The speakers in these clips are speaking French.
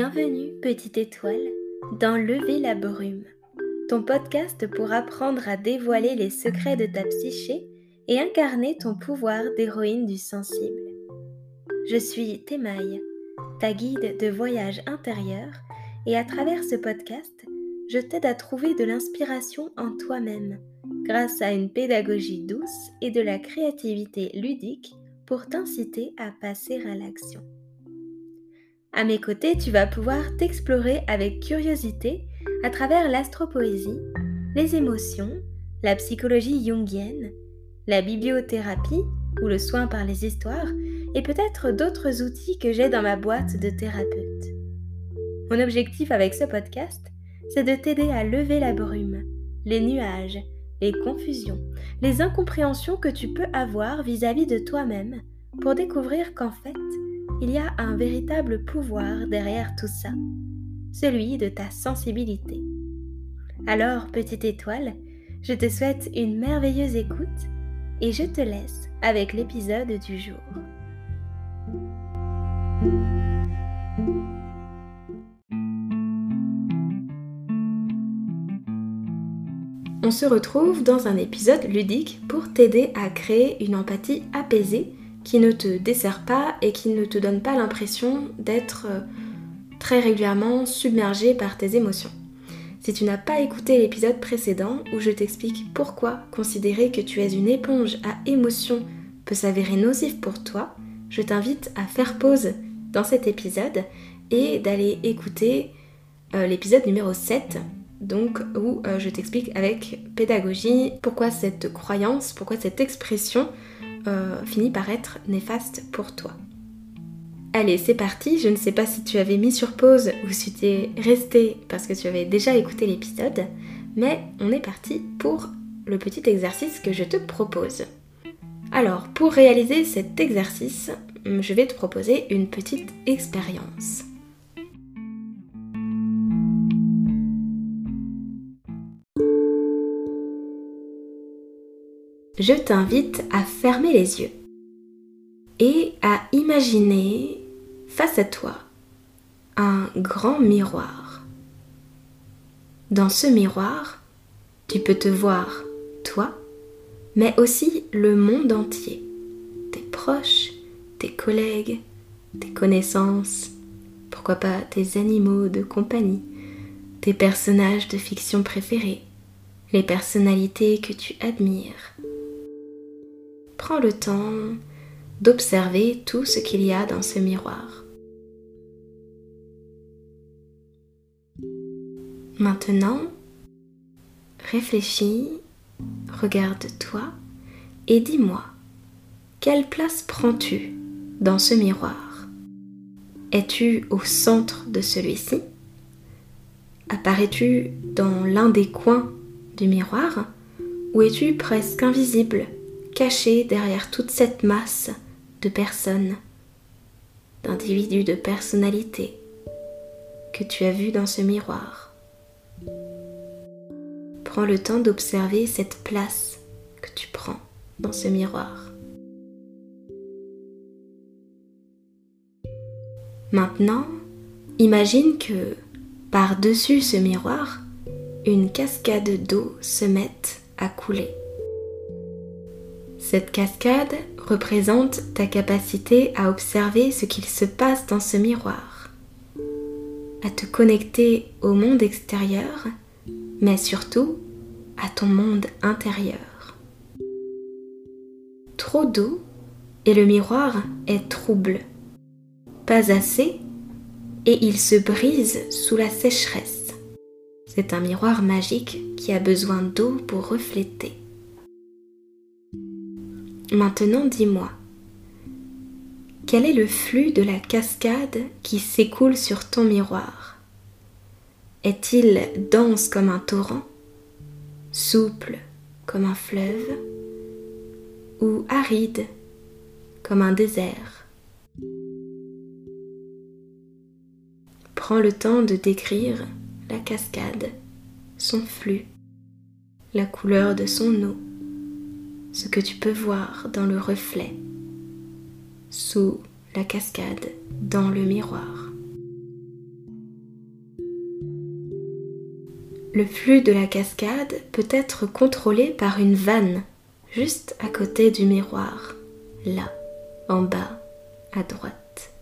Bienvenue, petite étoile, dans Lever la brume, ton podcast pour apprendre à dévoiler les secrets de ta psyché et incarner ton pouvoir d'héroïne du sensible. Je suis Temaille, ta guide de voyage intérieur, et à travers ce podcast, je t'aide à trouver de l'inspiration en toi-même grâce à une pédagogie douce et de la créativité ludique pour t'inciter à passer à l'action. À mes côtés, tu vas pouvoir t'explorer avec curiosité à travers l'astropoésie, les émotions, la psychologie jungienne, la bibliothérapie ou le soin par les histoires et peut-être d'autres outils que j'ai dans ma boîte de thérapeute. Mon objectif avec ce podcast, c'est de t'aider à lever la brume, les nuages, les confusions, les incompréhensions que tu peux avoir vis-à-vis de toi-même pour découvrir qu'en fait, il y a un véritable pouvoir derrière tout ça, celui de ta sensibilité. Alors, petite étoile, je te souhaite une merveilleuse écoute et je te laisse avec l'épisode du jour. On se retrouve dans un épisode ludique pour t'aider à créer une empathie apaisée qui ne te dessert pas et qui ne te donne pas l'impression d'être euh, très régulièrement submergé par tes émotions. Si tu n'as pas écouté l'épisode précédent où je t'explique pourquoi considérer que tu es une éponge à émotions peut s'avérer nocif pour toi, je t'invite à faire pause dans cet épisode et d'aller écouter euh, l'épisode numéro 7 donc où euh, je t'explique avec pédagogie pourquoi cette croyance, pourquoi cette expression euh, finit par être néfaste pour toi. Allez, c'est parti. Je ne sais pas si tu avais mis sur pause ou si tu es resté parce que tu avais déjà écouté l'épisode, mais on est parti pour le petit exercice que je te propose. Alors, pour réaliser cet exercice, je vais te proposer une petite expérience. Je t'invite à fermer les yeux et à imaginer face à toi un grand miroir. Dans ce miroir, tu peux te voir toi, mais aussi le monde entier, tes proches, tes collègues, tes connaissances, pourquoi pas tes animaux de compagnie, tes personnages de fiction préférés, les personnalités que tu admires, prends le temps d'observer tout ce qu'il y a dans ce miroir. Maintenant, réfléchis, regarde-toi et dis-moi, quelle place prends-tu dans ce miroir? Es-tu au centre de celui-ci? Apparais-tu dans l'un des coins du miroir ou es-tu presque invisible? Caché derrière toute cette masse de personnes, d'individus, de personnalités que tu as vues dans ce miroir. Prends le temps d'observer cette place que tu prends dans ce miroir. Maintenant, imagine que par-dessus ce miroir, une cascade d'eau se mette à couler. Cette cascade représente ta capacité à observer ce qu'il se passe dans ce miroir, à te connecter au monde extérieur, mais surtout à ton monde intérieur. Trop d'eau et le miroir est trouble. Pas assez et il se brise sous la sécheresse. C'est un miroir magique qui a besoin d'eau pour refléter. Maintenant dis-moi, quel est le flux de la cascade qui s'écoule sur ton miroir? Est-il dense comme un torrent, souple comme un fleuve, ou aride comme un désert? Prends le temps de décrire la cascade, son flux, la couleur de son eau ce que tu peux voir dans le reflet, sous la cascade, dans le miroir. Le flux de la cascade peut être contrôlé par une vanne juste à côté du miroir, là, en bas, à droite.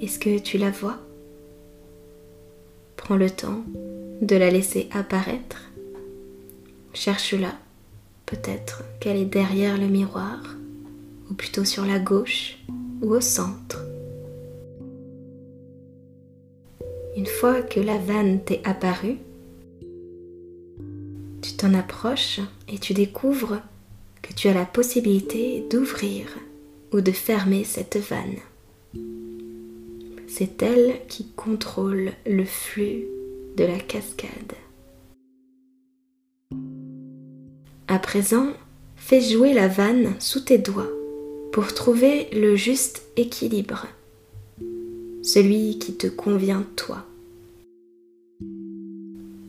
Est-ce que tu la vois? Prends le temps de la laisser apparaître. Cherche-la Peut-être qu'elle est derrière le miroir, ou plutôt sur la gauche ou au centre. Une fois que la vanne t'est apparue, tu t'en approches et tu découvres que tu as la possibilité d'ouvrir ou de fermer cette vanne. C'est elle qui contrôle le flux de la cascade. À présent, fais jouer la vanne sous tes doigts pour trouver le juste équilibre, celui qui te convient toi,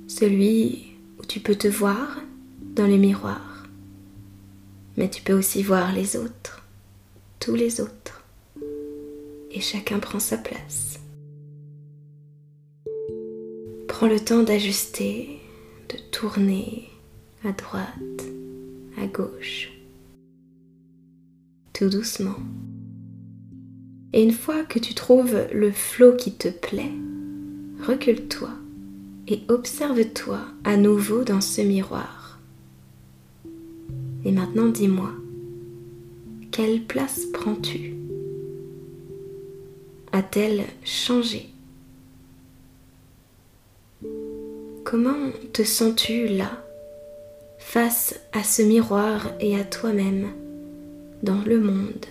celui où tu peux te voir dans le miroir, mais tu peux aussi voir les autres, tous les autres, et chacun prend sa place. Prends le temps d'ajuster, de tourner à droite, à gauche, tout doucement. Et une fois que tu trouves le flot qui te plaît, recule-toi et observe-toi à nouveau dans ce miroir. Et maintenant dis-moi, quelle place prends-tu? A-t-elle changé? Comment te sens-tu là, face à ce miroir et à toi-même, dans le monde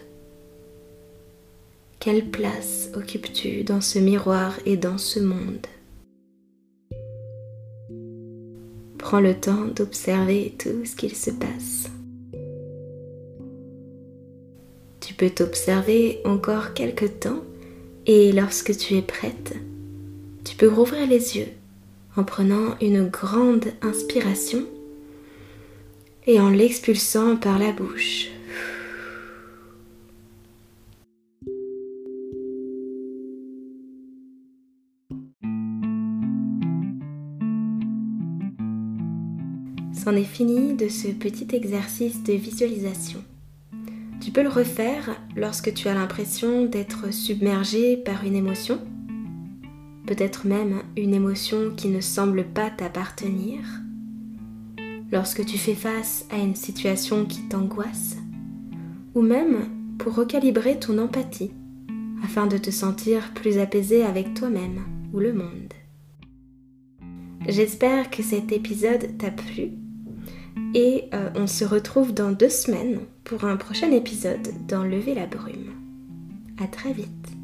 Quelle place occupes-tu dans ce miroir et dans ce monde? Prends le temps d'observer tout ce qu'il se passe. Tu peux t'observer encore quelque temps et lorsque tu es prête, tu peux rouvrir les yeux en prenant une grande inspiration et en l'expulsant par la bouche. C'en est fini de ce petit exercice de visualisation. Tu peux le refaire lorsque tu as l'impression d'être submergé par une émotion peut-être même une émotion qui ne semble pas t'appartenir, lorsque tu fais face à une situation qui t'angoisse, ou même pour recalibrer ton empathie afin de te sentir plus apaisé avec toi-même ou le monde. J'espère que cet épisode t'a plu et euh, on se retrouve dans deux semaines pour un prochain épisode dans Lever la brume. À très vite.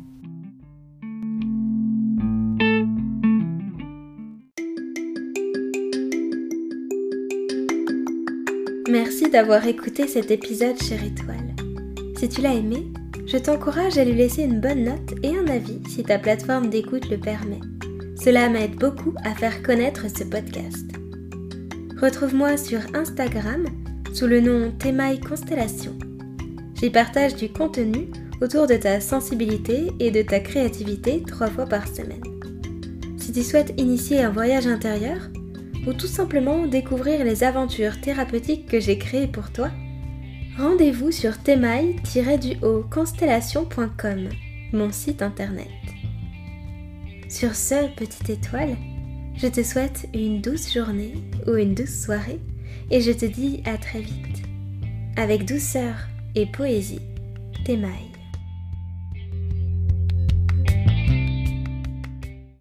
D'avoir écouté cet épisode, chère étoile. Si tu l'as aimé, je t'encourage à lui laisser une bonne note et un avis si ta plateforme d'écoute le permet. Cela m'aide beaucoup à faire connaître ce podcast. Retrouve-moi sur Instagram sous le nom Temaille Constellation. J'y partage du contenu autour de ta sensibilité et de ta créativité trois fois par semaine. Si tu souhaites initier un voyage intérieur, ou tout simplement découvrir les aventures thérapeutiques que j'ai créées pour toi, rendez-vous sur temaille-constellation.com, mon site internet. Sur ce, petite étoile, je te souhaite une douce journée ou une douce soirée et je te dis à très vite. Avec douceur et poésie, Temaille.